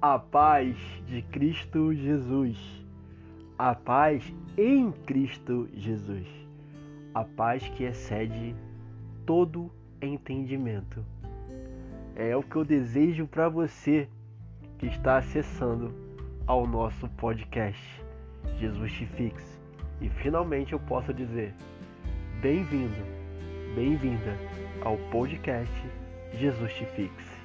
A paz de Cristo Jesus. A paz em Cristo Jesus. A paz que excede todo entendimento. É o que eu desejo para você que está acessando ao nosso podcast Jesus te fixe. E finalmente eu posso dizer: bem-vindo, bem-vinda ao podcast Jesus te fixe.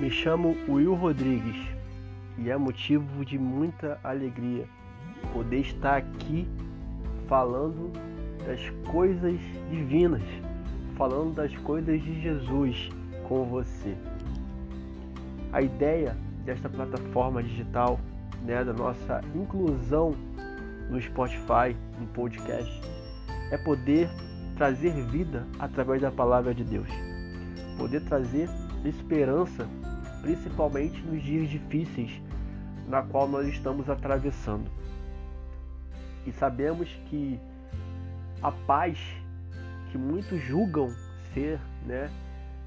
Me chamo Will Rodrigues e é motivo de muita alegria poder estar aqui falando das coisas divinas, falando das coisas de Jesus com você. A ideia desta plataforma digital, né, da nossa inclusão no Spotify, no podcast, é poder trazer vida através da palavra de Deus, poder trazer esperança principalmente nos dias difíceis na qual nós estamos atravessando. E sabemos que a paz que muitos julgam ser, né,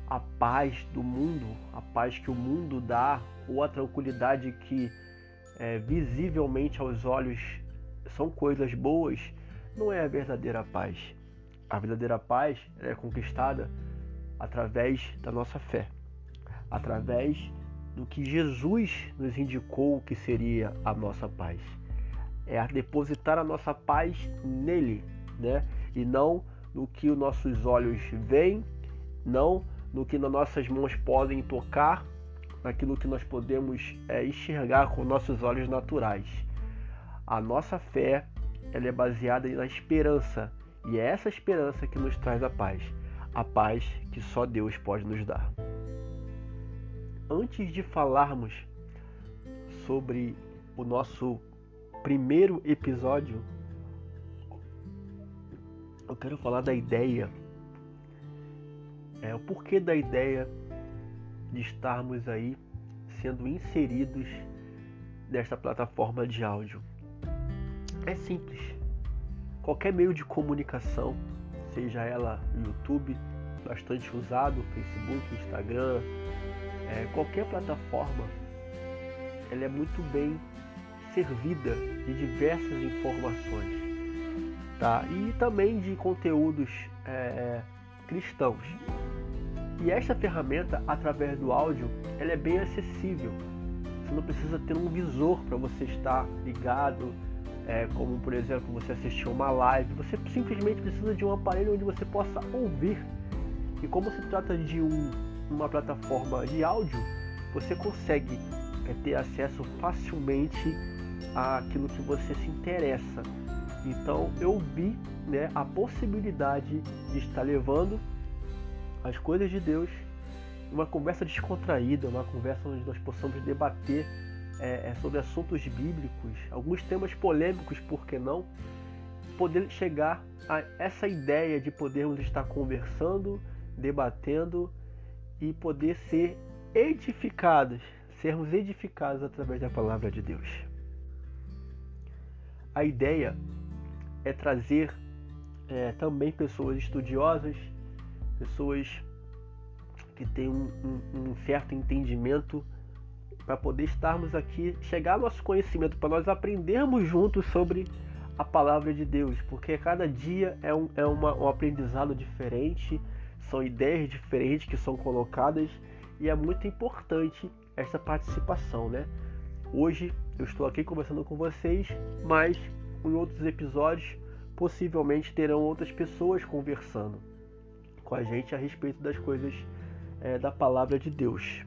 a paz do mundo, a paz que o mundo dá, ou a tranquilidade que é, visivelmente aos olhos são coisas boas, não é a verdadeira paz. A verdadeira paz é conquistada através da nossa fé através do que Jesus nos indicou que seria a nossa paz. É a depositar a nossa paz nele, né? E não no que os nossos olhos veem, não no que nossas mãos podem tocar, naquilo que nós podemos é, enxergar com nossos olhos naturais. A nossa fé ela é baseada na esperança e é essa esperança que nos traz a paz, a paz que só Deus pode nos dar antes de falarmos sobre o nosso primeiro episódio, eu quero falar da ideia, é, o porquê da ideia de estarmos aí sendo inseridos nesta plataforma de áudio. É simples. Qualquer meio de comunicação, seja ela YouTube, bastante usado, Facebook, Instagram, é, qualquer plataforma ela é muito bem servida de diversas informações tá? e também de conteúdos é, cristãos. E esta ferramenta, através do áudio, ela é bem acessível. Você não precisa ter um visor para você estar ligado, é, como por exemplo você assistir uma live. Você simplesmente precisa de um aparelho onde você possa ouvir. E como se trata de um uma plataforma de áudio, você consegue é, ter acesso facilmente àquilo que você se interessa. Então eu vi né, a possibilidade de estar levando as coisas de Deus, uma conversa descontraída, uma conversa onde nós possamos debater é, sobre assuntos bíblicos, alguns temas polêmicos, por que não? Poder chegar a essa ideia de podermos estar conversando, debatendo e poder ser edificados, sermos edificados através da palavra de Deus. A ideia é trazer é, também pessoas estudiosas, pessoas que têm um, um, um certo entendimento para poder estarmos aqui, chegar ao nosso conhecimento, para nós aprendermos juntos sobre a palavra de Deus, porque cada dia é um, é uma, um aprendizado diferente são ideias diferentes que são colocadas e é muito importante essa participação, né? Hoje eu estou aqui conversando com vocês, mas em outros episódios possivelmente terão outras pessoas conversando com a gente a respeito das coisas é, da palavra de Deus.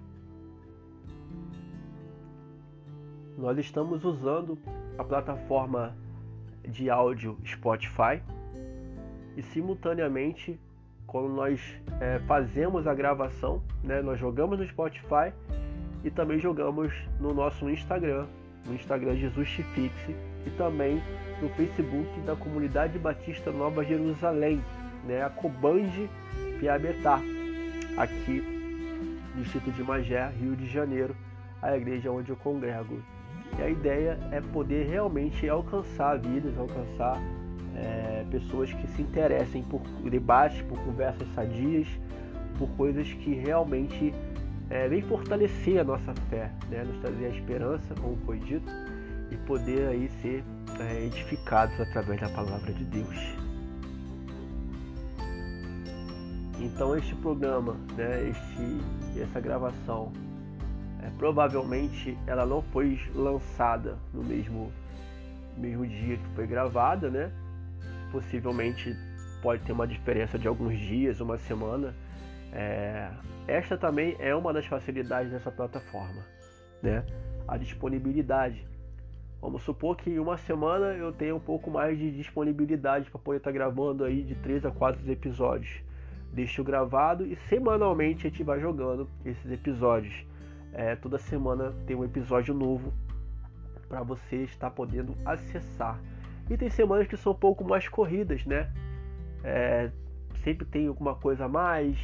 Nós estamos usando a plataforma de áudio Spotify e simultaneamente quando nós é, fazemos a gravação, né, nós jogamos no Spotify e também jogamos no nosso Instagram, no Instagram Jesus Te Fixe e também no Facebook da Comunidade Batista Nova Jerusalém, né, a Cobange Piabetá, aqui no Distrito de Magé, Rio de Janeiro, a igreja onde eu congrego. E a ideia é poder realmente alcançar vidas, alcançar é, pessoas que se interessem por debates, por conversas sadias, por coisas que realmente é, vem fortalecer a nossa fé, né? nos trazer a esperança, como foi dito, e poder aí ser é, edificados através da palavra de Deus. Então este programa, né, este, essa gravação, é, provavelmente ela não foi lançada no mesmo, mesmo dia que foi gravada, né? Possivelmente pode ter uma diferença de alguns dias, uma semana. É, esta também é uma das facilidades dessa plataforma, né? A disponibilidade. Vamos supor que uma semana eu tenha um pouco mais de disponibilidade para poder estar tá gravando aí de 3 a 4 episódios. Deixo gravado e semanalmente a gente vai jogando esses episódios. É, toda semana tem um episódio novo para você estar podendo acessar. E tem semanas que são um pouco mais corridas, né? É, sempre tem alguma coisa a mais,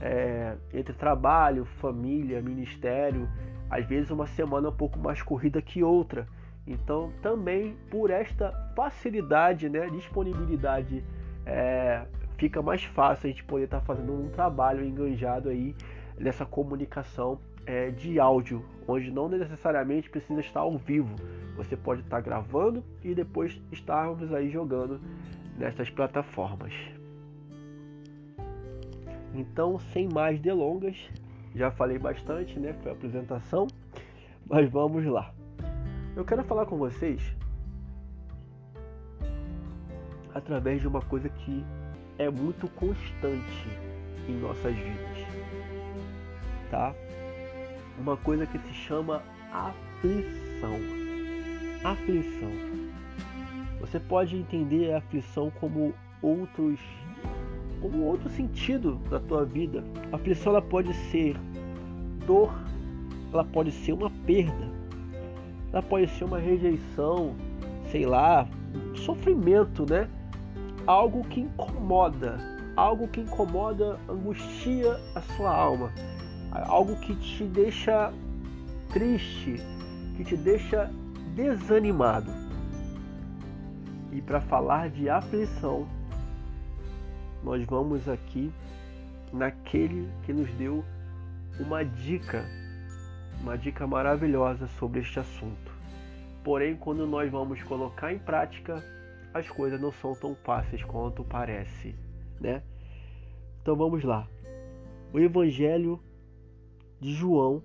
é, entre trabalho, família, ministério, às vezes uma semana um pouco mais corrida que outra. Então, também por esta facilidade, né, disponibilidade, é, fica mais fácil a gente poder estar tá fazendo um trabalho enganjado aí nessa comunicação é, de áudio, onde não necessariamente precisa estar ao vivo. Você pode estar gravando e depois estarmos aí jogando nessas plataformas. Então, sem mais delongas, já falei bastante, né? Foi a apresentação, mas vamos lá. Eu quero falar com vocês através de uma coisa que é muito constante em nossas vidas, tá? Uma coisa que se chama aflição. Aflição. Você pode entender a aflição como outros como outro sentido da tua vida. A aflição ela pode ser dor, ela pode ser uma perda, ela pode ser uma rejeição, sei lá, sofrimento, né? Algo que incomoda, algo que incomoda, angustia a sua alma, algo que te deixa triste, que te deixa desanimado. E para falar de aflição, nós vamos aqui naquele que nos deu uma dica, uma dica maravilhosa sobre este assunto. Porém, quando nós vamos colocar em prática, as coisas não são tão fáceis quanto parece, né? Então vamos lá. O Evangelho de João,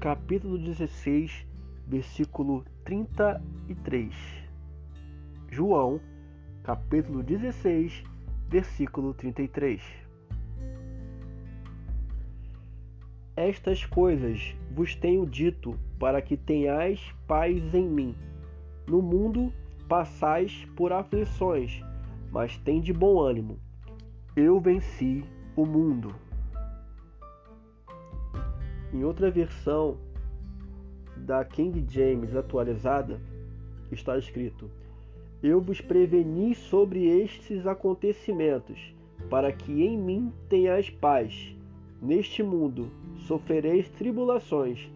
capítulo 16, versículo 33. João, capítulo 16, versículo 33. Estas coisas vos tenho dito para que tenhais paz em mim. No mundo passais por aflições, mas tende bom ânimo. Eu venci o mundo. Em outra versão da King James atualizada, está escrito: eu vos preveni sobre estes acontecimentos, para que em mim tenhais paz. Neste mundo sofrereis tribulações,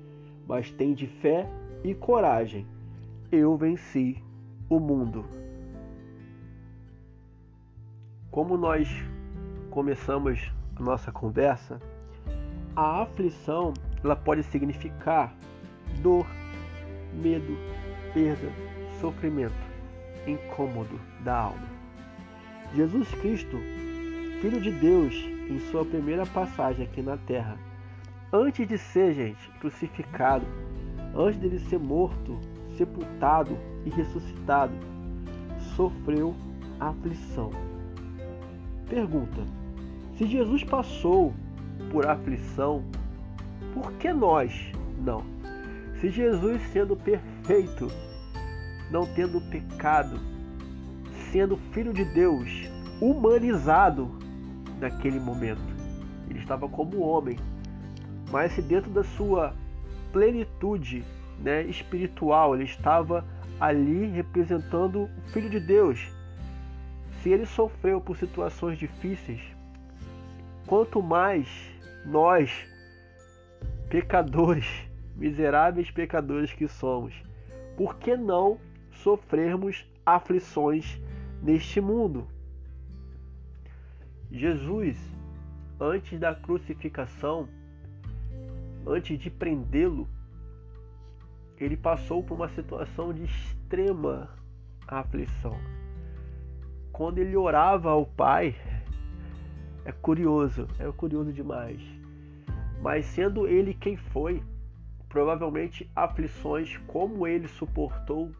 mas tende fé e coragem. Eu venci o mundo. Como nós começamos a nossa conversa, a aflição ela pode significar dor, medo, perda, sofrimento incômodo da alma. Jesus Cristo, Filho de Deus, em sua primeira passagem aqui na terra, antes de ser, gente, crucificado, antes de ele ser morto, sepultado e ressuscitado, sofreu aflição. Pergunta: se Jesus passou por aflição, por que nós não? Se Jesus, sendo perfeito, não tendo pecado, sendo filho de Deus, humanizado naquele momento. Ele estava como homem, mas se dentro da sua plenitude né, espiritual, ele estava ali representando o Filho de Deus. Se ele sofreu por situações difíceis, quanto mais nós, pecadores, miseráveis pecadores que somos, por que não sofrermos aflições neste mundo. Jesus, antes da crucificação, antes de prendê-lo, ele passou por uma situação de extrema aflição. Quando ele orava ao Pai, é curioso, é curioso demais. Mas sendo ele quem foi, provavelmente aflições como ele suportou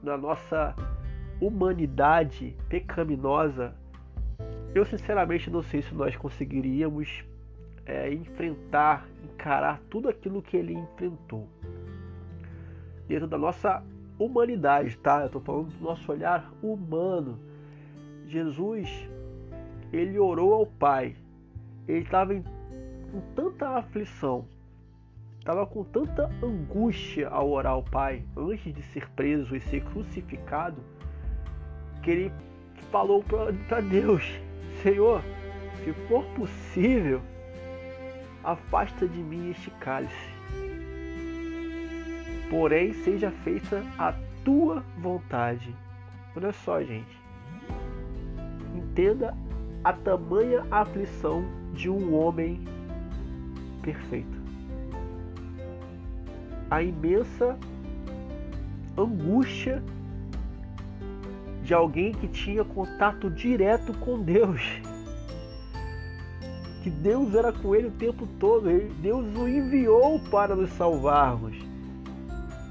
na nossa humanidade pecaminosa, eu sinceramente não sei se nós conseguiríamos é, enfrentar, encarar tudo aquilo que ele enfrentou. Dentro da nossa humanidade, tá? Eu estou falando do nosso olhar humano. Jesus, ele orou ao Pai. Ele estava com tanta aflição, estava com tanta angústia ao orar ao Pai antes de ser preso e ser crucificado, que ele falou para Deus: Senhor, se for possível, afasta de mim este cálice. Porém, seja feita a tua vontade. Olha só, gente. Entenda a tamanha aflição de um homem perfeito a imensa angústia de alguém que tinha contato direto com Deus. Que Deus era com ele o tempo todo. Deus o enviou para nos salvarmos.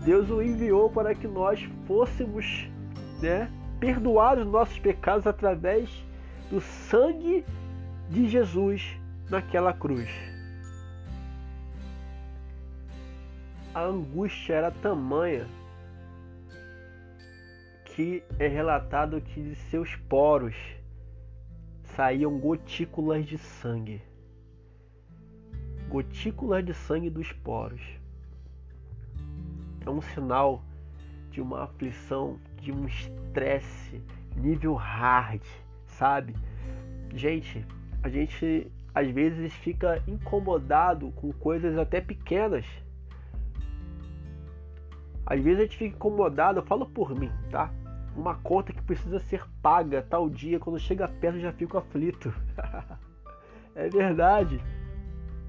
Deus o enviou para que nós fôssemos né, perdoados nossos pecados através do sangue de Jesus naquela cruz. A angústia era tamanha que é relatado que de seus poros saíam gotículas de sangue. Gotículas de sangue dos poros. É um sinal de uma aflição, de um estresse nível hard, sabe? Gente, a gente às vezes fica incomodado com coisas até pequenas às vezes a gente fica incomodado, eu falo por mim, tá? Uma conta que precisa ser paga tal dia, quando chega perto eu já fico aflito. é verdade.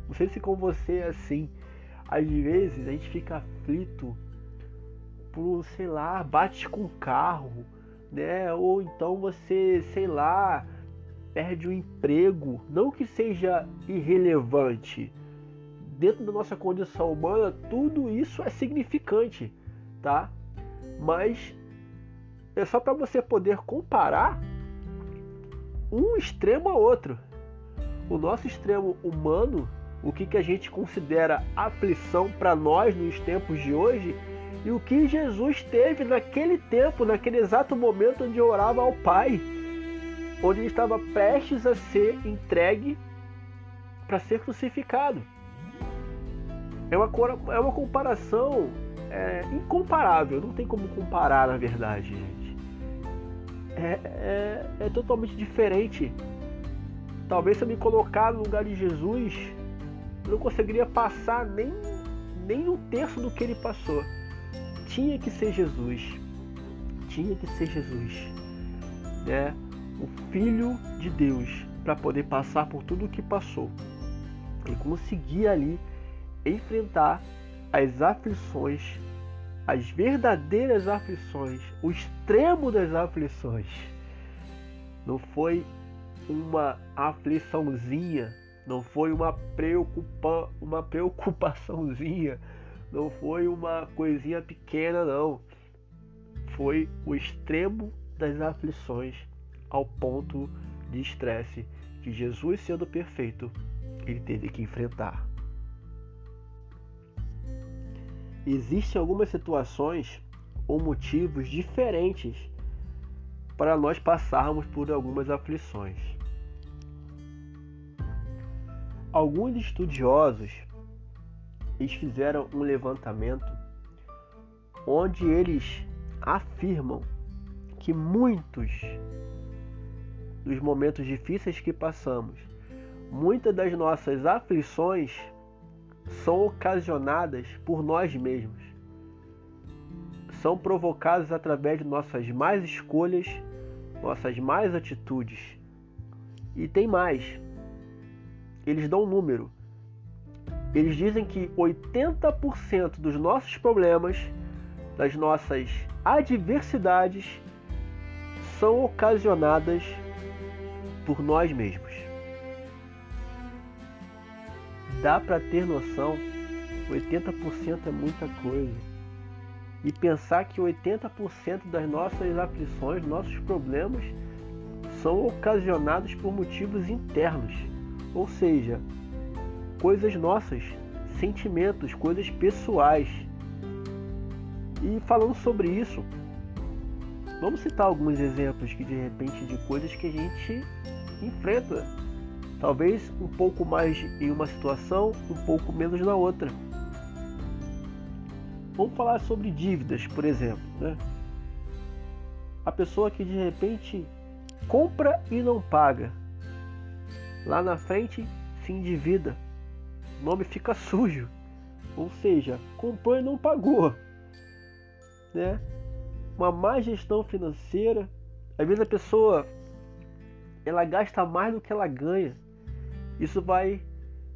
Não sei se com você é assim. Às vezes a gente fica aflito por, sei lá, bate com o carro, né? Ou então você, sei lá, perde o um emprego. Não que seja irrelevante. Dentro da nossa condição humana, tudo isso é significante tá? Mas é só para você poder comparar um extremo a outro. O nosso extremo humano, o que, que a gente considera aflição para nós nos tempos de hoje, e o que Jesus teve naquele tempo, naquele exato momento onde orava ao Pai, onde ele estava prestes a ser entregue para ser crucificado. É uma, é uma comparação é incomparável, não tem como comparar na verdade, gente. É, é, é totalmente diferente. Talvez se eu me colocar no lugar de Jesus, eu não conseguiria passar nem, nem um terço do que ele passou. Tinha que ser Jesus. Tinha que ser Jesus. Né? O Filho de Deus, para poder passar por tudo o que passou. Ele conseguia ali enfrentar as aflições, as verdadeiras aflições, o extremo das aflições. Não foi uma afliçãozinha, não foi uma, preocupa, uma preocupaçãozinha, não foi uma coisinha pequena, não. Foi o extremo das aflições ao ponto de estresse que Jesus, sendo perfeito, ele teve que enfrentar. Existem algumas situações ou motivos diferentes para nós passarmos por algumas aflições. Alguns estudiosos eles fizeram um levantamento onde eles afirmam que muitos dos momentos difíceis que passamos, muitas das nossas aflições são ocasionadas por nós mesmos. São provocadas através de nossas más escolhas, nossas más atitudes. E tem mais. eles dão um número. Eles dizem que 80% dos nossos problemas, das nossas adversidades, são ocasionadas por nós mesmos. Dá para ter noção, 80% é muita coisa. E pensar que 80% das nossas aflições, nossos problemas, são ocasionados por motivos internos, ou seja, coisas nossas, sentimentos, coisas pessoais. E falando sobre isso, vamos citar alguns exemplos que de repente de coisas que a gente enfrenta. Talvez um pouco mais em uma situação, um pouco menos na outra. Vamos falar sobre dívidas, por exemplo. Né? A pessoa que de repente compra e não paga. Lá na frente se endivida. O nome fica sujo. Ou seja, comprou e não pagou. Né? Uma má gestão financeira. Às vezes a pessoa ela gasta mais do que ela ganha. Isso vai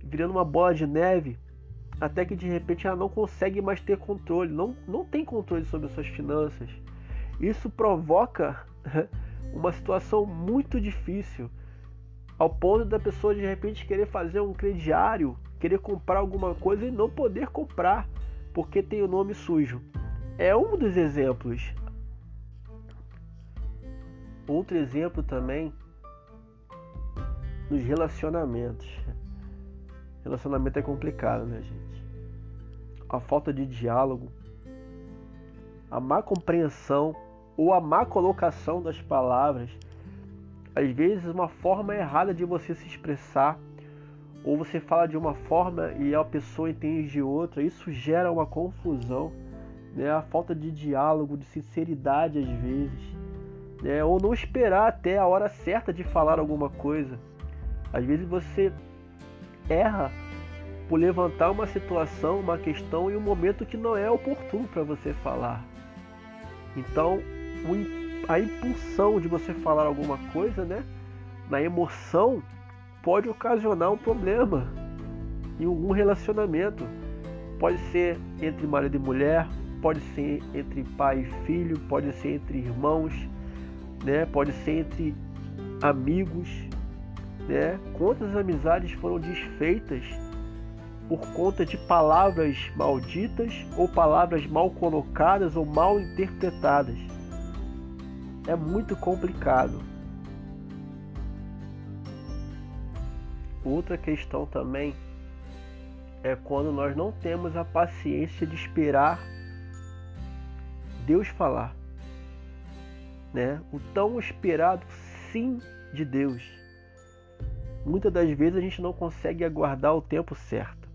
virando uma bola de neve até que de repente ela não consegue mais ter controle, não, não tem controle sobre as suas finanças. Isso provoca uma situação muito difícil, ao ponto da pessoa de repente querer fazer um crediário, querer comprar alguma coisa e não poder comprar porque tem o nome sujo. É um dos exemplos. Outro exemplo também nos relacionamentos. Relacionamento é complicado, né, gente? A falta de diálogo, a má compreensão ou a má colocação das palavras, às vezes uma forma errada de você se expressar, ou você fala de uma forma e a pessoa entende de outra, isso gera uma confusão, né? A falta de diálogo, de sinceridade às vezes, né? Ou não esperar até a hora certa de falar alguma coisa. Às vezes você erra por levantar uma situação, uma questão em um momento que não é oportuno para você falar. Então, a impulsão de você falar alguma coisa, né, na emoção, pode ocasionar um problema em algum relacionamento. Pode ser entre marido e mulher, pode ser entre pai e filho, pode ser entre irmãos, né? Pode ser entre amigos, né? Quantas amizades foram desfeitas por conta de palavras malditas ou palavras mal colocadas ou mal interpretadas? É muito complicado. Outra questão também é quando nós não temos a paciência de esperar Deus falar, né? O tão esperado sim de Deus muitas das vezes a gente não consegue aguardar o tempo certo.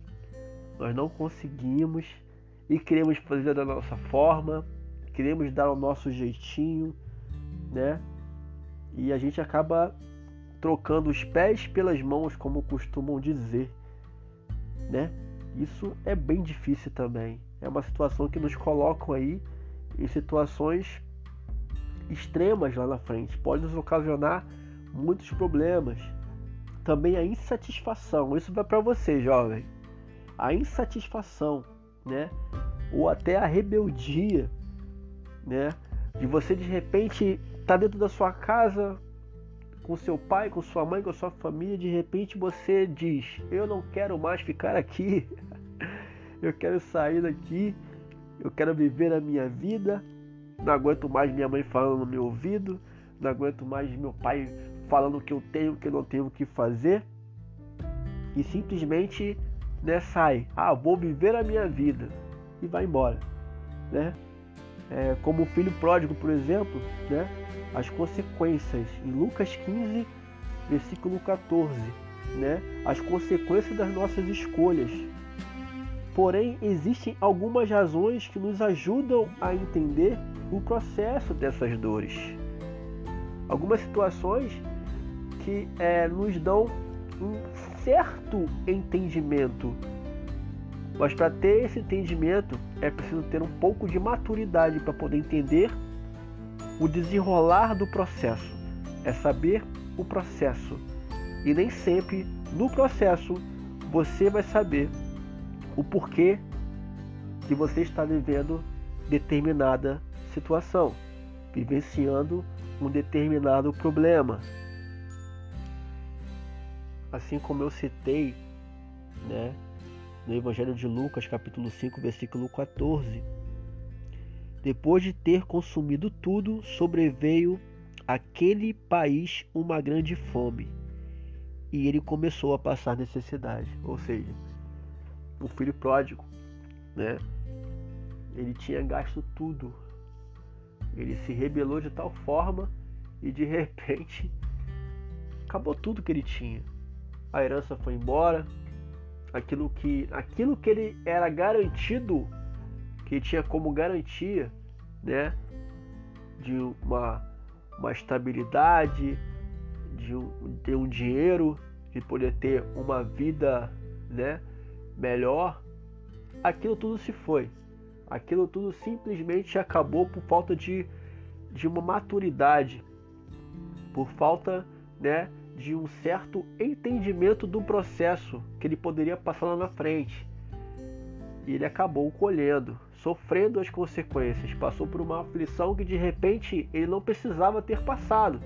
Nós não conseguimos e queremos fazer da nossa forma, queremos dar o nosso jeitinho, né? E a gente acaba trocando os pés pelas mãos, como costumam dizer, né? Isso é bem difícil também. É uma situação que nos colocam aí em situações extremas lá na frente. Pode nos ocasionar muitos problemas, também a insatisfação. Isso vai para você, jovem. A insatisfação, né? Ou até a rebeldia, né? De você de repente tá dentro da sua casa com seu pai, com sua mãe, com sua família, de repente você diz: "Eu não quero mais ficar aqui. Eu quero sair daqui. Eu quero viver a minha vida. Não aguento mais minha mãe falando no meu ouvido, não aguento mais meu pai falando o que eu tenho, o que eu não tenho que fazer, e simplesmente né, sai, ah, vou viver a minha vida e vai embora, né? É, como o filho pródigo, por exemplo, né? As consequências em Lucas 15, versículo 14, né? As consequências das nossas escolhas. Porém, existem algumas razões que nos ajudam a entender o processo dessas dores. Algumas situações que é, nos dão um certo entendimento. Mas para ter esse entendimento é preciso ter um pouco de maturidade para poder entender o desenrolar do processo. É saber o processo. E nem sempre no processo você vai saber o porquê que você está vivendo determinada situação, vivenciando um determinado problema. Assim como eu citei, né, no Evangelho de Lucas, capítulo 5, versículo 14. Depois de ter consumido tudo, sobreveio aquele país uma grande fome e ele começou a passar necessidade. Ou seja, o filho pródigo, né? Ele tinha gasto tudo. Ele se rebelou de tal forma e de repente acabou tudo que ele tinha. A herança foi embora. Aquilo que, aquilo que ele era garantido, que tinha como garantia, né, de uma, uma estabilidade, de um, ter um dinheiro, de poder ter uma vida, né, melhor, aquilo tudo se foi. Aquilo tudo simplesmente acabou por falta de, de uma maturidade, por falta né, de um certo entendimento do processo que ele poderia passar lá na frente. E ele acabou colhendo, sofrendo as consequências, passou por uma aflição que de repente ele não precisava ter passado,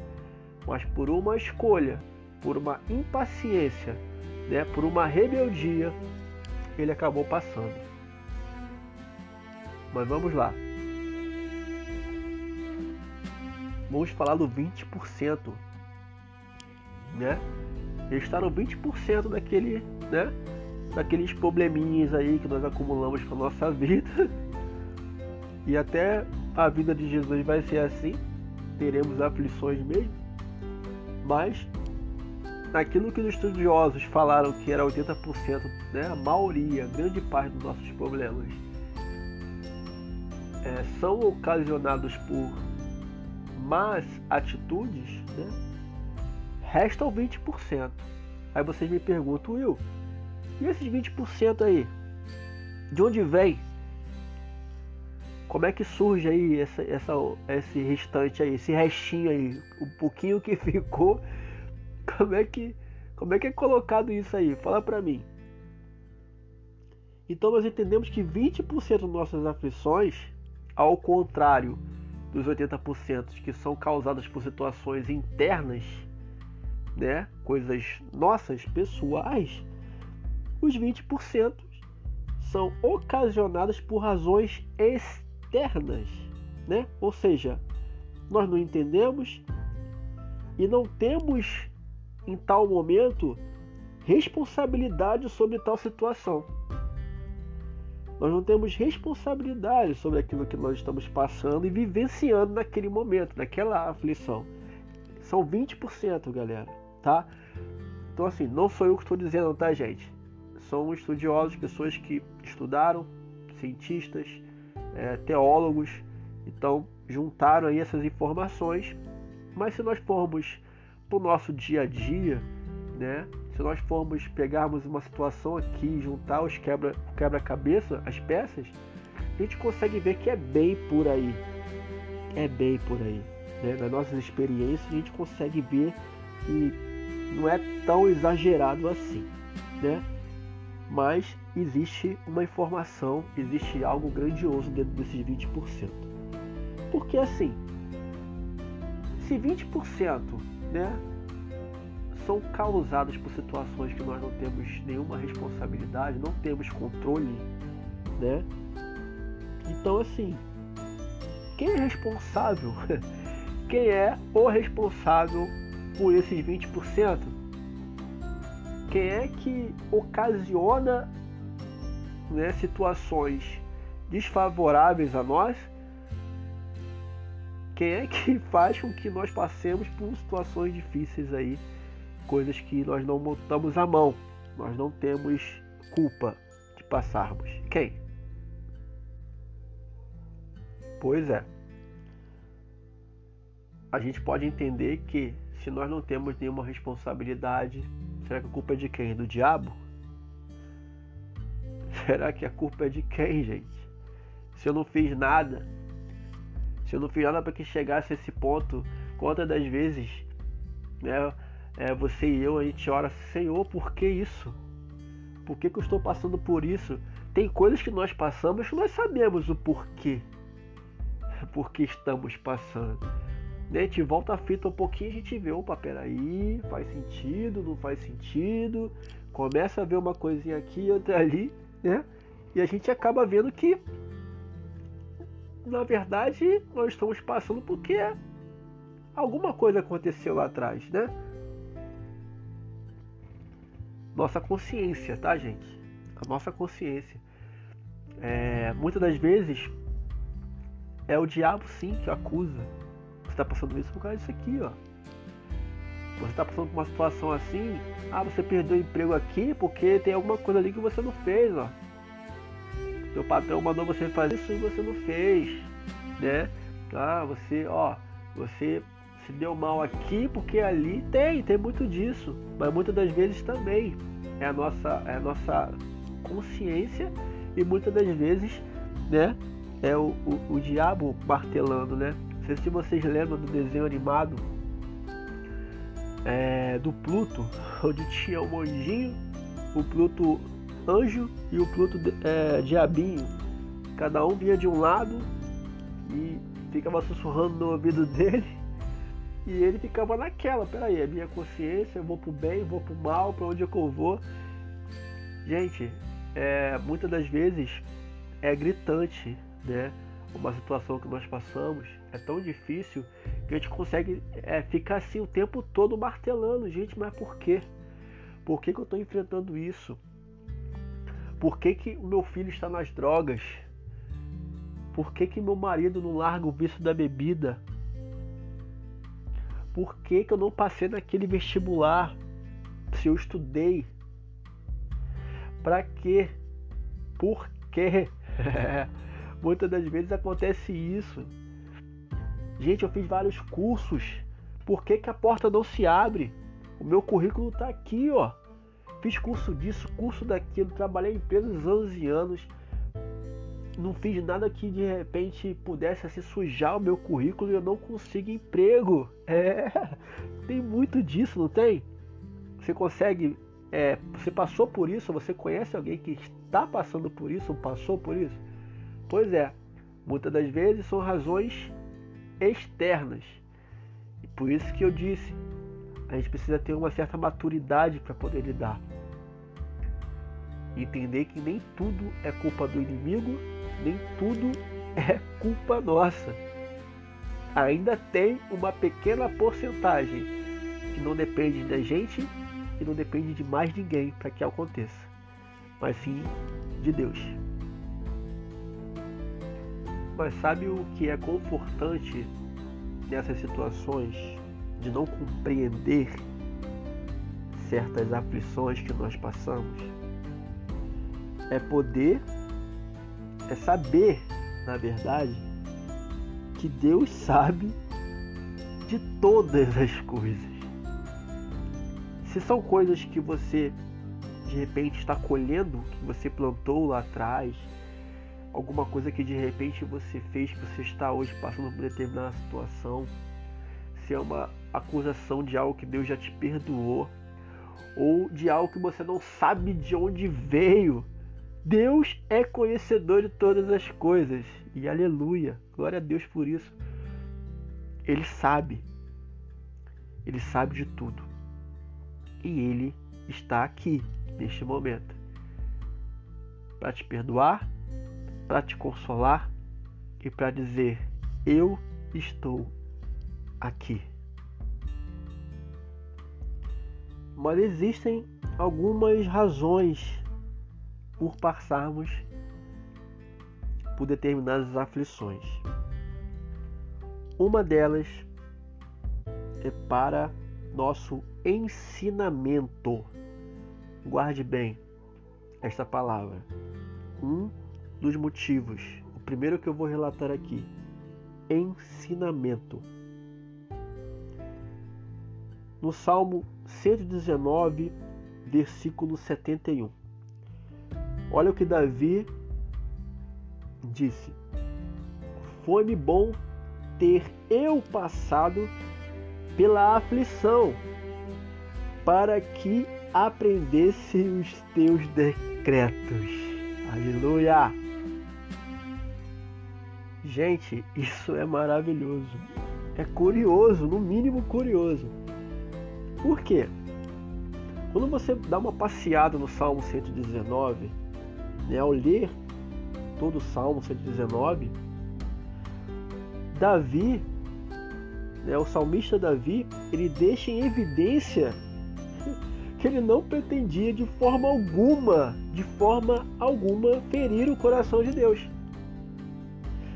mas por uma escolha, por uma impaciência, né, por uma rebeldia, ele acabou passando. Mas vamos lá. Vamos falar do 20%, né? No 20% daquele, né? Daqueles probleminhas aí que nós acumulamos para nossa vida. E até a vida de Jesus vai ser assim. Teremos aflições mesmo. Mas naquilo que os estudiosos falaram que era 80%, né, a maioria, grande parte dos nossos problemas é, são ocasionados por más atitudes, né, restam 20%. Aí vocês me perguntam, Will, e esses 20% aí? De onde vem? Como é que surge aí essa, essa, esse restante aí, esse restinho aí, o pouquinho que ficou como é que como é que é colocado isso aí? Fala para mim. Então nós entendemos que 20% das nossas aflições, ao contrário dos 80% que são causadas por situações internas, né, coisas nossas, pessoais, os 20% são ocasionadas por razões externas, né? Ou seja, nós não entendemos e não temos em tal momento responsabilidade sobre tal situação. Nós não temos responsabilidade sobre aquilo que nós estamos passando e vivenciando naquele momento, naquela aflição. São 20%, galera, tá? Então, assim, não sou eu que estou dizendo, tá, gente? São estudiosos, pessoas que estudaram, cientistas, é, teólogos, então juntaram aí essas informações. Mas se nós formos para o nosso dia a dia, né? Se nós formos pegarmos uma situação aqui, juntar os quebra, quebra-cabeça, as peças, a gente consegue ver que é bem por aí. É bem por aí. Né? Nas nossas experiências, a gente consegue ver que não é tão exagerado assim. Né? Mas existe uma informação, existe algo grandioso dentro desses 20%. Porque assim, se 20% né, são causadas por situações que nós não temos nenhuma responsabilidade, não temos controle, né? Então assim, quem é responsável? Quem é o responsável por esses 20%? Quem é que ocasiona né, situações desfavoráveis a nós quem é que faz com que nós passemos por situações difíceis aí, coisas que nós não botamos a mão, nós não temos culpa de passarmos? Quem? Pois é. A gente pode entender que se nós não temos nenhuma responsabilidade, será que a culpa é de quem? Do diabo? Será que a culpa é de quem, gente? Se eu não fiz nada, se eu não fiz nada para que chegasse a esse ponto, quantas das vezes né, é, você e eu, a gente ora, Senhor, por que isso? Por que, que eu estou passando por isso? Tem coisas que nós passamos que nós sabemos o porquê. Por que estamos passando. Né? A gente volta a fita um pouquinho e a gente vê, opa, peraí, faz sentido, não faz sentido. Começa a ver uma coisinha aqui, outra ali, né? E a gente acaba vendo que, na verdade, nós estamos passando porque alguma coisa aconteceu lá atrás, né? Nossa consciência, tá, gente? A nossa consciência. É, muitas das vezes é o diabo sim que acusa. Está passando isso por causa disso aqui, ó. Você está passando por uma situação assim, ah, você perdeu o emprego aqui porque tem alguma coisa ali que você não fez, ó. Seu patrão mandou você fazer isso e você não fez, né? Ah, você, ó, você se deu mal aqui porque ali tem, tem muito disso, mas muitas das vezes também é a nossa, é a nossa consciência e muitas das vezes, né, é o, o, o diabo martelando, né? Sei se vocês lembram do desenho animado é, do Pluto, onde tinha o Monjinho, o Pluto anjo e o Pluto é, diabinho. Cada um vinha de um lado e ficava sussurrando no ouvido dele e ele ficava naquela, peraí, é minha consciência, eu vou pro bem, vou pro mal, para onde é que eu vou. Gente, é, muitas das vezes é gritante, né? Uma situação que nós passamos é tão difícil que a gente consegue é, ficar assim o tempo todo martelando, gente, mas por quê? Por que, que eu estou enfrentando isso? Por que, que o meu filho está nas drogas? Por que, que meu marido não larga o vício da bebida? Por que, que eu não passei naquele vestibular? Se eu estudei? Para quê? Por quê? Muitas das vezes acontece isso. Gente, eu fiz vários cursos. Por que, que a porta não se abre? O meu currículo está aqui, ó. Fiz curso disso, curso daquilo, trabalhei em empresas anos e anos não fiz nada que de repente pudesse assim, sujar o meu currículo e eu não consigo emprego. É, tem muito disso, não tem? Você consegue, é, você passou por isso, você conhece alguém que está passando por isso, ou passou por isso? Pois é, muitas das vezes são razões externas. E por isso que eu disse, a gente precisa ter uma certa maturidade para poder lidar. Entender que nem tudo é culpa do inimigo nem tudo é culpa nossa. Ainda tem uma pequena porcentagem que não depende da gente e não depende de mais ninguém para que aconteça, mas sim de Deus. Mas sabe o que é confortante nessas situações de não compreender certas aflições que nós passamos? É poder é saber, na verdade, que Deus sabe de todas as coisas. Se são coisas que você de repente está colhendo, que você plantou lá atrás, alguma coisa que de repente você fez, que você está hoje passando por determinada situação, se é uma acusação de algo que Deus já te perdoou, ou de algo que você não sabe de onde veio, Deus é conhecedor de todas as coisas. E aleluia, glória a Deus por isso. Ele sabe. Ele sabe de tudo. E ele está aqui neste momento para te perdoar, para te consolar e para dizer: Eu estou aqui. Mas existem algumas razões por passarmos por determinadas aflições. Uma delas é para nosso ensinamento. Guarde bem esta palavra. Um dos motivos, o primeiro que eu vou relatar aqui, ensinamento. No Salmo 119, versículo 71. Olha o que Davi disse: Foi-me bom ter eu passado pela aflição, para que aprendesse os teus decretos. Aleluia! Gente, isso é maravilhoso. É curioso, no mínimo curioso. Por quê? Quando você dá uma passeada no Salmo 119, né, ao ler todo o Salmo 119, Davi, né, o salmista Davi, ele deixa em evidência que ele não pretendia de forma alguma, de forma alguma, ferir o coração de Deus.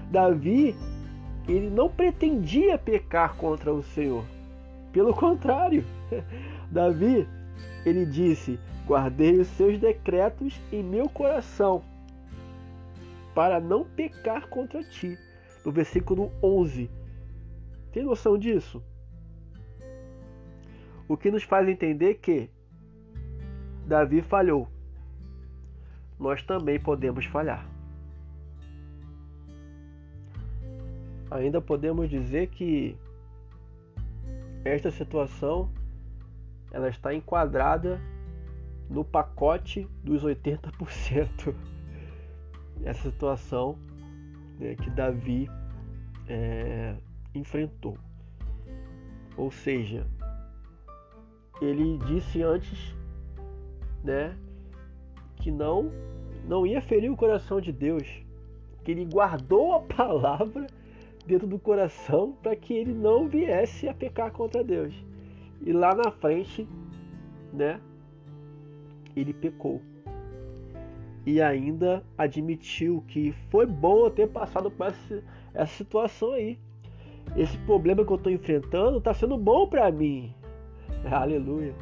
Davi, ele não pretendia pecar contra o Senhor. Pelo contrário, Davi, ele disse: Guardei os seus decretos em meu coração, para não pecar contra ti. No versículo 11. Tem noção disso? O que nos faz entender que Davi falhou. Nós também podemos falhar. Ainda podemos dizer que esta situação ela está enquadrada no pacote dos 80%. Essa situação né, que Davi é, enfrentou. Ou seja, ele disse antes né, que não, não ia ferir o coração de Deus, que ele guardou a palavra dentro do coração para que ele não viesse a pecar contra Deus. E lá na frente, né, ele pecou. E ainda admitiu que foi bom ter passado por essa, essa situação aí. Esse problema que eu estou enfrentando está sendo bom para mim. Aleluia.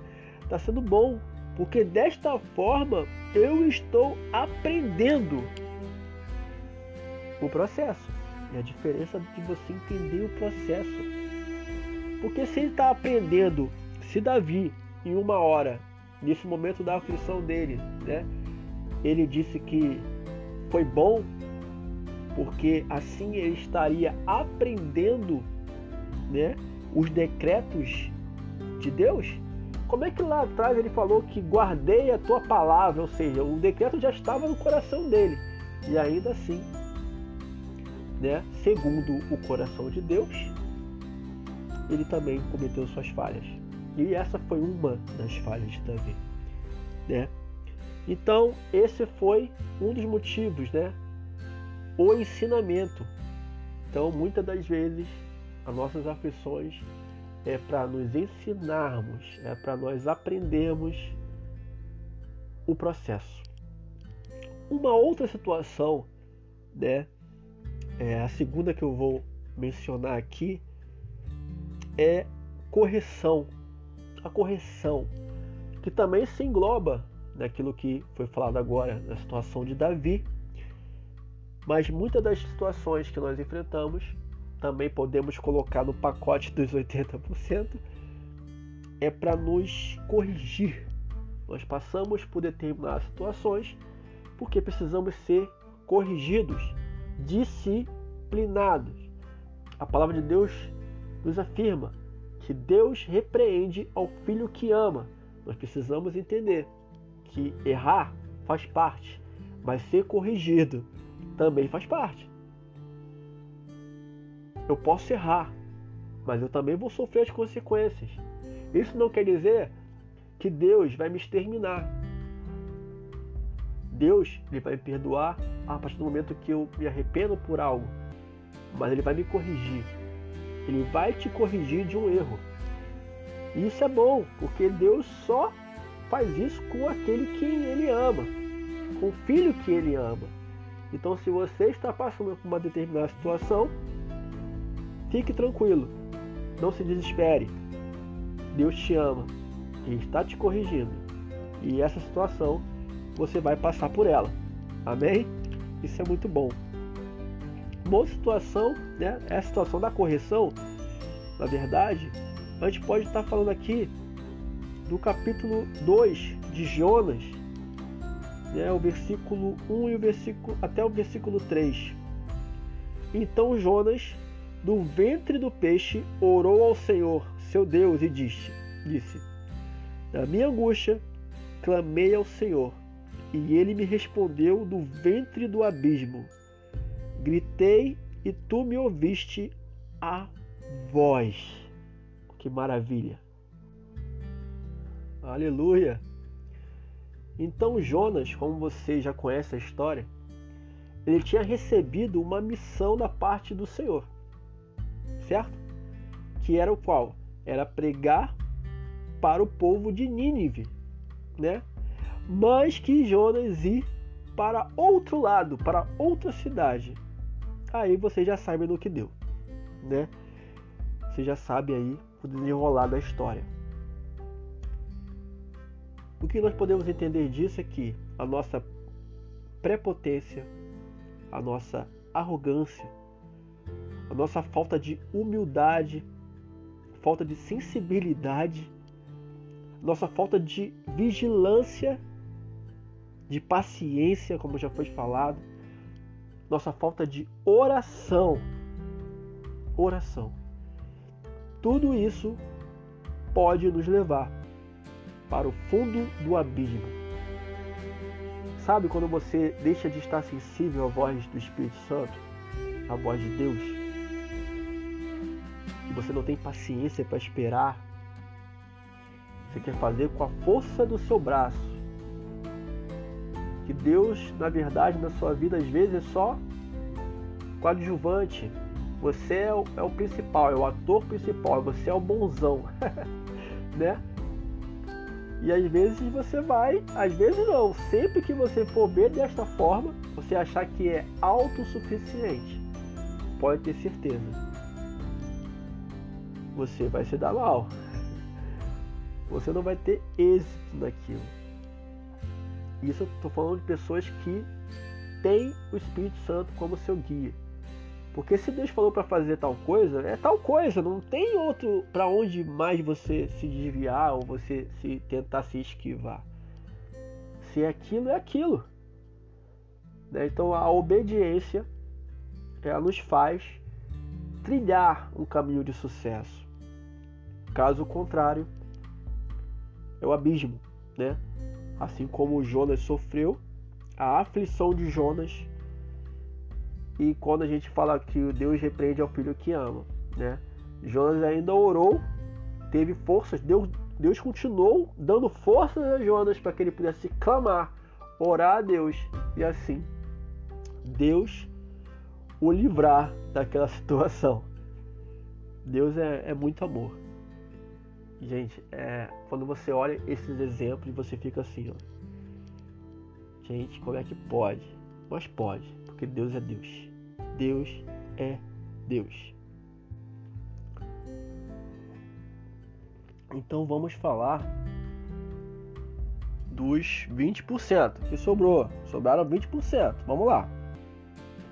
Está sendo bom, porque desta forma eu estou aprendendo o processo. E a diferença de você entender o processo. Porque se ele está aprendendo, se Davi, em uma hora, nesse momento da aflição dele, né, ele disse que foi bom, porque assim ele estaria aprendendo né, os decretos de Deus. Como é que lá atrás ele falou que guardei a tua palavra, ou seja, o decreto já estava no coração dele. E ainda assim, né, segundo o coração de Deus, ele também cometeu suas falhas. E essa foi uma das falhas de Davi, né? Então, esse foi um dos motivos, né? O ensinamento. Então, muitas das vezes, as nossas aflições é para nos ensinarmos, é para nós aprendermos o processo. Uma outra situação, né? É a segunda que eu vou mencionar aqui é correção. A correção, que também se engloba naquilo que foi falado agora, na situação de Davi. Mas muitas das situações que nós enfrentamos também podemos colocar no pacote dos 80%, é para nos corrigir. Nós passamos por determinadas situações porque precisamos ser corrigidos, disciplinados. A palavra de Deus nos afirma que Deus repreende ao filho que ama. Nós precisamos entender que errar faz parte, mas ser corrigido também faz parte. Eu posso errar, mas eu também vou sofrer as consequências. Isso não quer dizer que Deus vai me exterminar. Deus ele vai me perdoar a partir do momento que eu me arrependo por algo, mas ele vai me corrigir. Ele vai te corrigir de um erro. E isso é bom, porque Deus só faz isso com aquele que ele ama, com o filho que ele ama. Então, se você está passando por uma determinada situação, fique tranquilo, não se desespere. Deus te ama, Ele está te corrigindo. E essa situação você vai passar por ela. Amém? Isso é muito bom. Boa situação, né? É a situação da correção, na verdade, a gente pode estar falando aqui do capítulo 2 de Jonas, né? O versículo 1 e o versículo até o versículo 3. Então Jonas, do ventre do peixe, orou ao Senhor, seu Deus, e disse: disse Na minha angústia, clamei ao Senhor, e ele me respondeu do ventre do abismo. Gritei e tu me ouviste a voz. Que maravilha! Aleluia! Então Jonas, como você já conhece a história, ele tinha recebido uma missão da parte do Senhor, certo? Que era o qual? Era pregar para o povo de Nínive, né? Mas que Jonas ir para outro lado, para outra cidade. Aí você já sabe no que deu, né? Você já sabe aí o desenrolar da história. O que nós podemos entender disso é que a nossa prepotência, a nossa arrogância, a nossa falta de humildade, falta de sensibilidade, nossa falta de vigilância, de paciência, como já foi falado, nossa falta de oração. Oração. Tudo isso pode nos levar para o fundo do abismo. Sabe quando você deixa de estar sensível à voz do Espírito Santo, à voz de Deus? E você não tem paciência para esperar. Você quer fazer com a força do seu braço. Que Deus, na verdade, na sua vida, às vezes é só coadjuvante. Você é o, é o principal, é o ator principal, você é o bonzão, né? E às vezes você vai, às vezes não, sempre que você for ver desta forma, você achar que é autossuficiente, pode ter certeza. Você vai se dar mal. Você não vai ter êxito naquilo. Isso eu estou falando de pessoas que têm o Espírito Santo como seu guia. Porque se Deus falou para fazer tal coisa, é tal coisa, não tem outro para onde mais você se desviar ou você se tentar se esquivar. Se é aquilo, é aquilo. Né? Então a obediência ela nos faz trilhar um caminho de sucesso. Caso contrário, é o abismo, né? Assim como Jonas sofreu, a aflição de Jonas e quando a gente fala que Deus repreende ao filho que ama, né? Jonas ainda orou, teve forças, Deus, Deus continuou dando forças a Jonas para que ele pudesse clamar, orar a Deus e assim Deus o livrar daquela situação. Deus é, é muito amor. Gente, é, quando você olha esses exemplos, você fica assim, ó. Gente, como é que pode? Mas pode, porque Deus é Deus. Deus é Deus. Então vamos falar dos 20% que sobrou. Sobraram 20%. Vamos lá.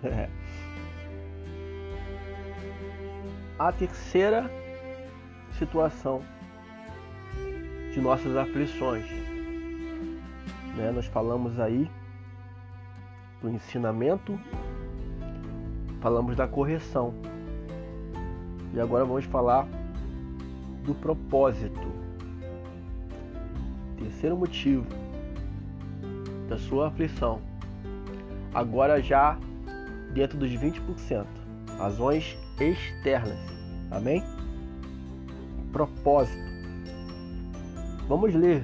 A terceira situação de nossas aflições. Né? Nós falamos aí do ensinamento falamos da correção. E agora vamos falar do propósito. Terceiro motivo da sua aflição. Agora já dentro dos 20%. Razões externas. Amém? Propósito. Vamos ler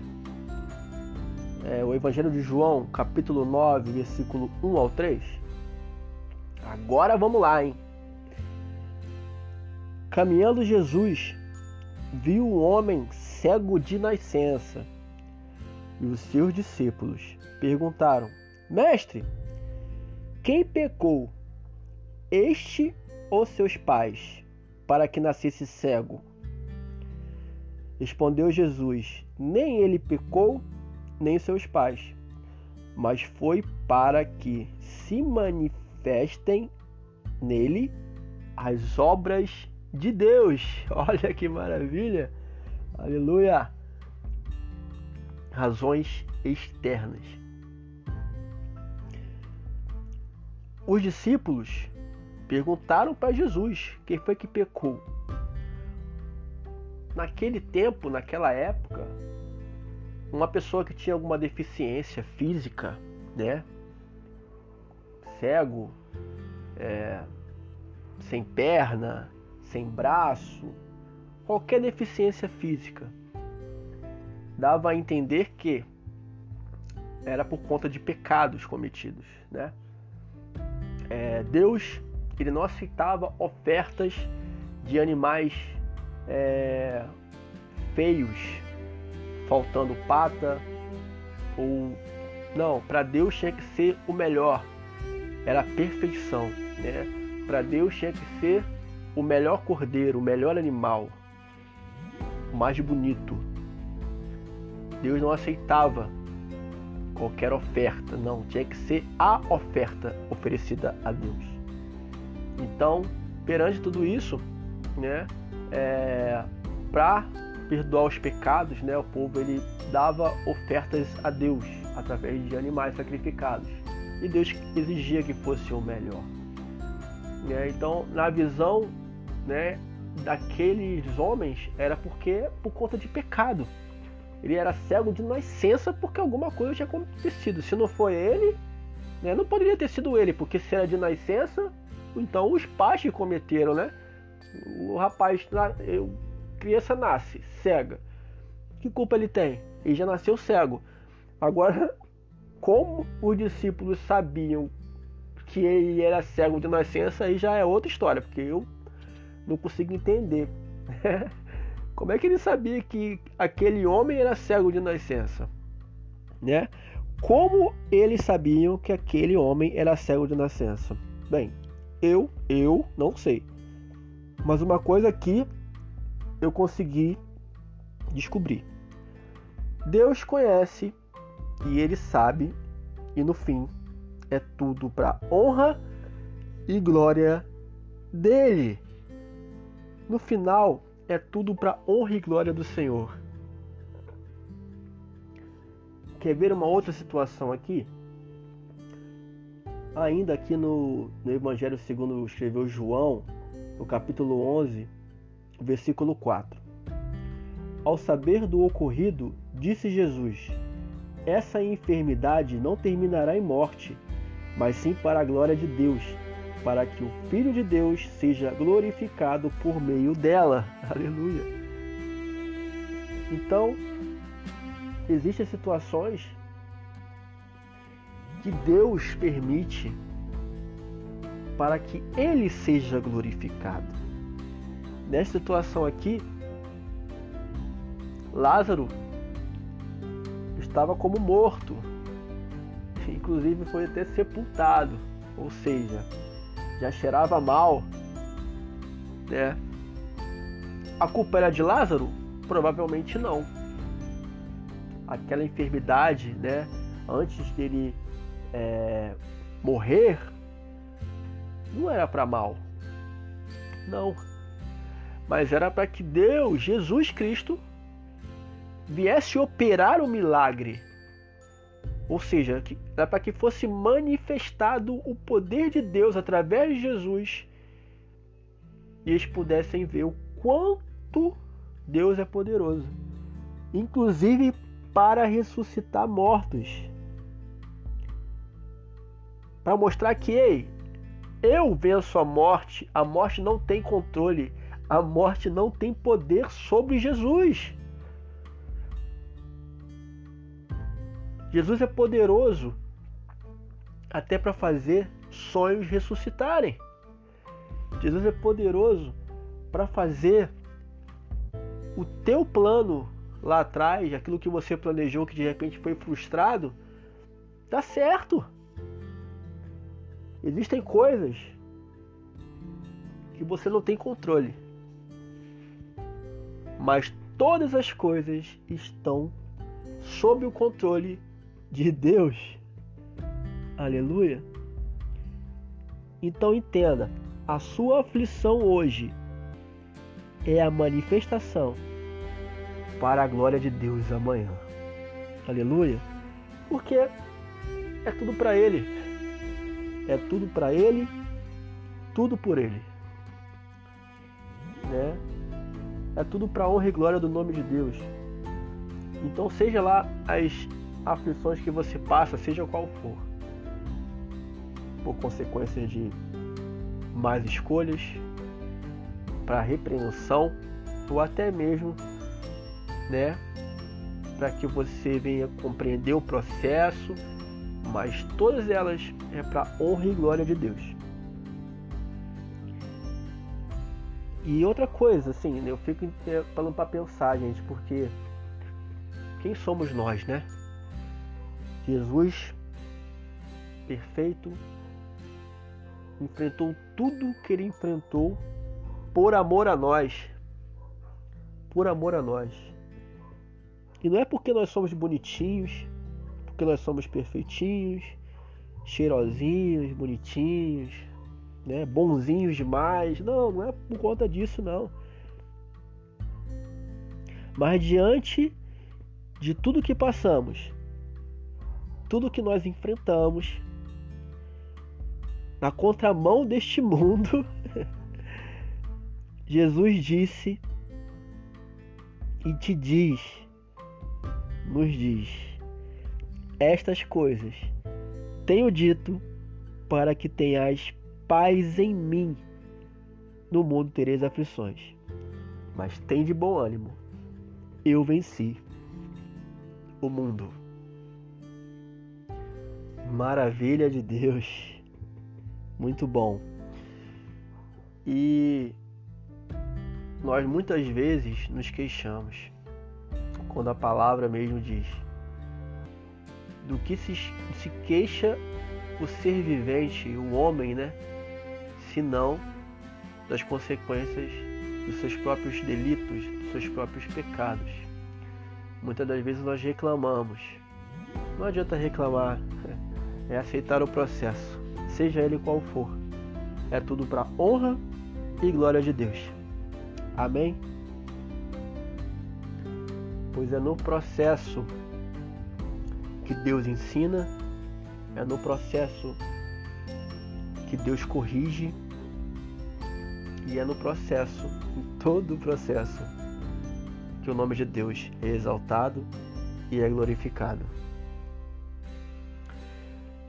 é, o Evangelho de João, capítulo 9, versículo 1 ao 3. Agora vamos lá, hein? Caminhando Jesus viu um homem cego de nascença. E os seus discípulos perguntaram: Mestre, quem pecou, este ou seus pais, para que nascesse cego? Respondeu Jesus: Nem ele pecou, nem seus pais, mas foi para que se manifestem nele as obras de Deus. Olha que maravilha! Aleluia! Razões externas. Os discípulos perguntaram para Jesus quem foi que pecou. Naquele tempo, naquela época, uma pessoa que tinha alguma deficiência física, né? Cego, é, sem perna, sem braço, qualquer deficiência física, dava a entender que era por conta de pecados cometidos, né? É, Deus ele não aceitava ofertas de animais é, feios, faltando pata ou não, para Deus tinha que ser o melhor, era a perfeição, né? Para Deus tinha que ser o melhor cordeiro, o melhor animal, o mais bonito. Deus não aceitava qualquer oferta, não, tinha que ser a oferta oferecida a Deus. Então, perante tudo isso, né, é, para perdoar os pecados, né, o povo ele dava ofertas a Deus através de animais sacrificados e Deus exigia que fosse o melhor. Né? Então, na visão né, daqueles homens, era porque por conta de pecado. Ele era cego de nascença porque alguma coisa tinha acontecido. Se não foi ele, né, não poderia ter sido ele, porque se era de nascença, então os pais que cometeram, né? O rapaz, criança nasce cega. Que culpa ele tem? Ele já nasceu cego. Agora, como os discípulos sabiam que ele era cego de nascença, aí já é outra história, porque eu não consigo entender. Como é que ele sabia que aquele homem era cego de nascença? Né? Como eles sabiam que aquele homem era cego de nascença? Bem, eu, eu não sei. Mas uma coisa que eu consegui descobrir. Deus conhece e ele sabe e no fim é tudo para honra e glória dele. No final é tudo para honra e glória do Senhor. Quer ver uma outra situação aqui? Ainda aqui no, no Evangelho segundo escreveu João, no capítulo 11, versículo 4. Ao saber do ocorrido, disse Jesus: Essa enfermidade não terminará em morte, mas sim para a glória de Deus, para que o Filho de Deus seja glorificado por meio dela. Aleluia. Então, existem situações que Deus permite para que ele seja glorificado. Nesta situação aqui, Lázaro estava como morto, inclusive foi até sepultado, ou seja, já cheirava mal, né? A culpa era de Lázaro? Provavelmente não. Aquela enfermidade, né? Antes dele é, morrer, não era para mal, não, mas era para que Deus, Jesus Cristo, viesse operar o milagre. Ou seja, era para que fosse manifestado o poder de Deus através de Jesus e eles pudessem ver o quanto Deus é poderoso, inclusive para ressuscitar mortos. Para mostrar que, ei, eu venço a morte, a morte não tem controle, a morte não tem poder sobre Jesus. Jesus é poderoso até para fazer sonhos ressuscitarem. Jesus é poderoso para fazer o teu plano lá atrás, aquilo que você planejou que de repente foi frustrado, dá certo. Existem coisas que você não tem controle. Mas todas as coisas estão sob o controle de Deus. Aleluia. Então entenda, a sua aflição hoje é a manifestação para a glória de Deus amanhã. Aleluia. Porque é tudo para ele. É tudo para ele, tudo por ele. Né? É tudo para honra e glória do nome de Deus. Então, seja lá as aflições que você passa, seja qual for, por consequência de más escolhas, para repreensão, ou até mesmo, né, para que você venha compreender o processo, mas todas elas é para honra e glória de Deus. E outra coisa, assim, eu fico falando para pensar, gente, porque quem somos nós, né? Jesus, perfeito, enfrentou tudo que ele enfrentou por amor a nós. Por amor a nós. E não é porque nós somos bonitinhos, porque nós somos perfeitinhos, cheirosinhos, bonitinhos, né, bonzinhos demais. Não, não é por conta disso não. Mas diante de tudo que passamos, tudo que nós enfrentamos, na contramão deste mundo, Jesus disse e te diz, nos diz, estas coisas tenho dito para que tenhas paz em mim. No mundo tereis aflições, mas tem de bom ânimo. Eu venci o mundo. Maravilha de Deus. Muito bom. E nós muitas vezes nos queixamos quando a palavra mesmo diz do que se, se queixa o ser vivente, o homem, né? senão das consequências dos seus próprios delitos, dos seus próprios pecados. Muitas das vezes nós reclamamos. Não adianta reclamar, é aceitar o processo, seja ele qual for. É tudo para honra e glória de Deus. Amém? Pois é no processo que Deus ensina, é no processo que Deus corrige e é no processo, em todo o processo, que o nome de Deus é exaltado e é glorificado.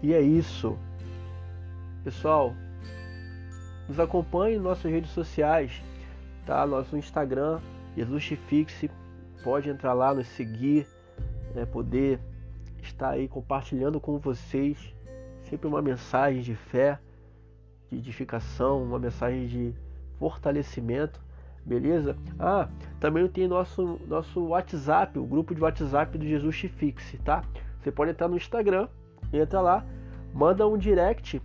E é isso. Pessoal, nos acompanhe em nossas redes sociais, tá? Nosso Instagram, Jesusfixe, pode entrar lá, nos seguir, né? poder estar aí compartilhando com vocês sempre uma mensagem de fé de edificação, uma mensagem de fortalecimento, beleza? Ah, também tem nosso nosso WhatsApp, o grupo de WhatsApp do Jesus Fixe, tá? Você pode entrar no Instagram, entra lá, manda um direct,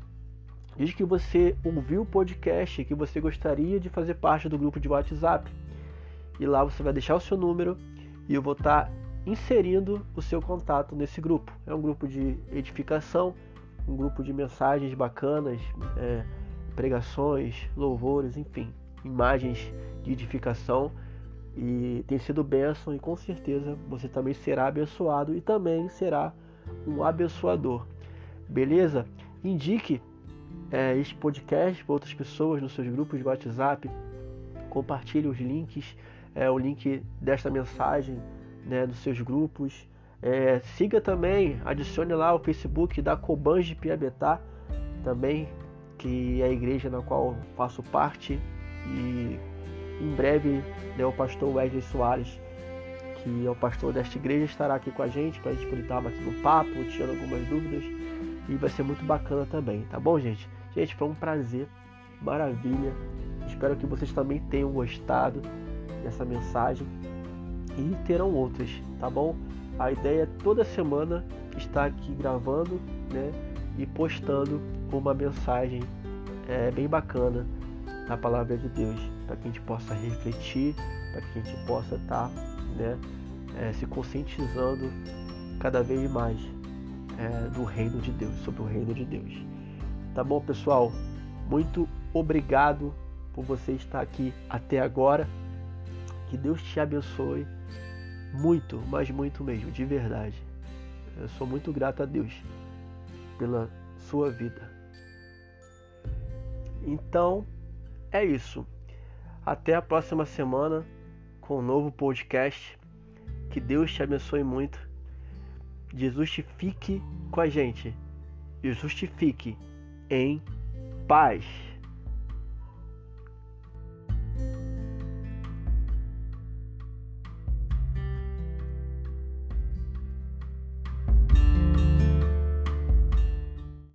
diz que você ouviu o podcast, que você gostaria de fazer parte do grupo de WhatsApp. E lá você vai deixar o seu número e eu vou estar tá inserindo o seu contato nesse grupo. É um grupo de edificação, um grupo de mensagens bacanas, é, pregações, louvores, enfim, imagens de edificação e tem sido bênção e com certeza você também será abençoado e também será um abençoador. Beleza? Indique é, este podcast para outras pessoas nos seus grupos de WhatsApp. Compartilhe os links, é, o link desta mensagem né, nos seus grupos. É, siga também, adicione lá o Facebook da Cobange Piabetá, também que é a igreja na qual faço parte e em breve né, o pastor Wesley Soares, que é o pastor desta igreja, estará aqui com a gente para a gente poder batendo um papo, tirando algumas dúvidas e vai ser muito bacana também, tá bom, gente? Gente, foi um prazer, maravilha. Espero que vocês também tenham gostado dessa mensagem e terão outras, tá bom? A ideia é toda semana estar aqui gravando, né, e postando uma mensagem é, bem bacana na palavra de Deus, para que a gente possa refletir, para que a gente possa estar tá, né, é, se conscientizando cada vez mais é, do reino de Deus, sobre o reino de Deus. Tá bom, pessoal? Muito obrigado por você estar aqui até agora. Que Deus te abençoe muito, mas muito mesmo, de verdade. Eu sou muito grato a Deus pela sua vida. Então, é isso. Até a próxima semana com um novo podcast. Que Deus te abençoe muito. Jesus fique com a gente. E justifique em paz.